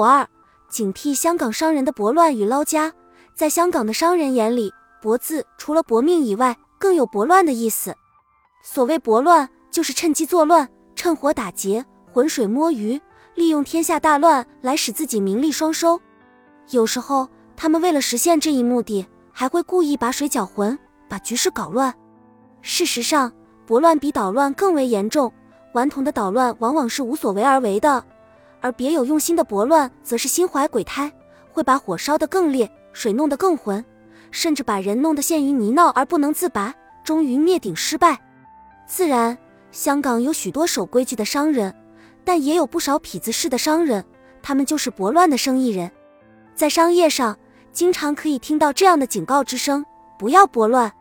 五二，警惕香港商人的博乱与捞家。在香港的商人眼里，博字除了搏命以外，更有博乱的意思。所谓博乱，就是趁机作乱，趁火打劫，浑水摸鱼，利用天下大乱来使自己名利双收。有时候，他们为了实现这一目的，还会故意把水搅浑，把局势搞乱。事实上，博乱比捣乱更为严重。顽童的捣乱往往是无所为而为的，而别有用心的博乱则是心怀鬼胎，会把火烧得更烈，水弄得更浑，甚至把人弄得陷于泥淖而不能自拔，终于灭顶失败。自然，香港有许多守规矩的商人，但也有不少痞子式的商人，他们就是博乱的生意人。在商业上，经常可以听到这样的警告之声：不要博乱。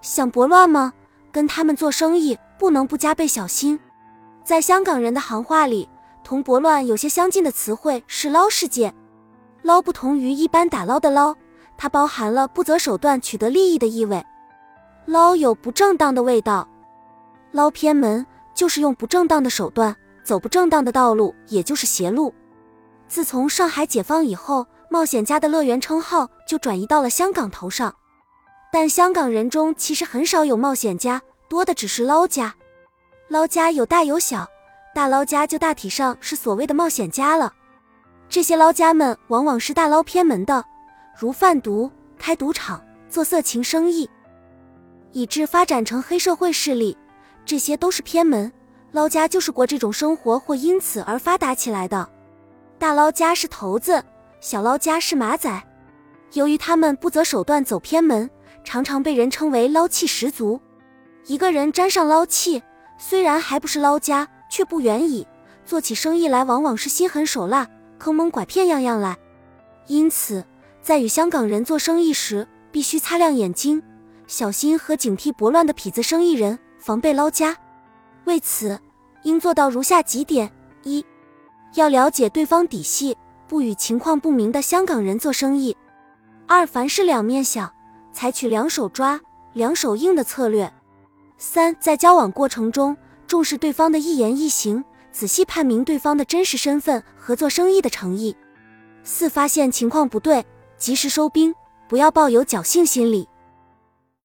想博乱吗？跟他们做生意，不能不加倍小心。在香港人的行话里，同博乱有些相近的词汇是捞事件。捞不同于一般打捞的捞，它包含了不择手段取得利益的意味。捞有不正当的味道，捞偏门就是用不正当的手段走不正当的道路，也就是邪路。自从上海解放以后，冒险家的乐园称号就转移到了香港头上。但香港人中其实很少有冒险家，多的只是捞家。捞家有大有小，大捞家就大体上是所谓的冒险家了。这些捞家们往往是大捞偏门的，如贩毒、开赌场、做色情生意，以致发展成黑社会势力。这些都是偏门，捞家就是过这种生活或因此而发达起来的。大捞家是头子，小捞家是马仔。由于他们不择手段走偏门，常常被人称为捞气十足。一个人沾上捞气。虽然还不是捞家，却不远矣。做起生意来，往往是心狠手辣，坑蒙拐骗样样来。因此，在与香港人做生意时，必须擦亮眼睛，小心和警惕拨乱的痞子生意人，防备捞家。为此，应做到如下几点：一，要了解对方底细，不与情况不明的香港人做生意；二，凡事两面想，采取两手抓、两手硬的策略。三，在交往过程中重视对方的一言一行，仔细判明对方的真实身份和做生意的诚意。四，发现情况不对，及时收兵，不要抱有侥幸心理。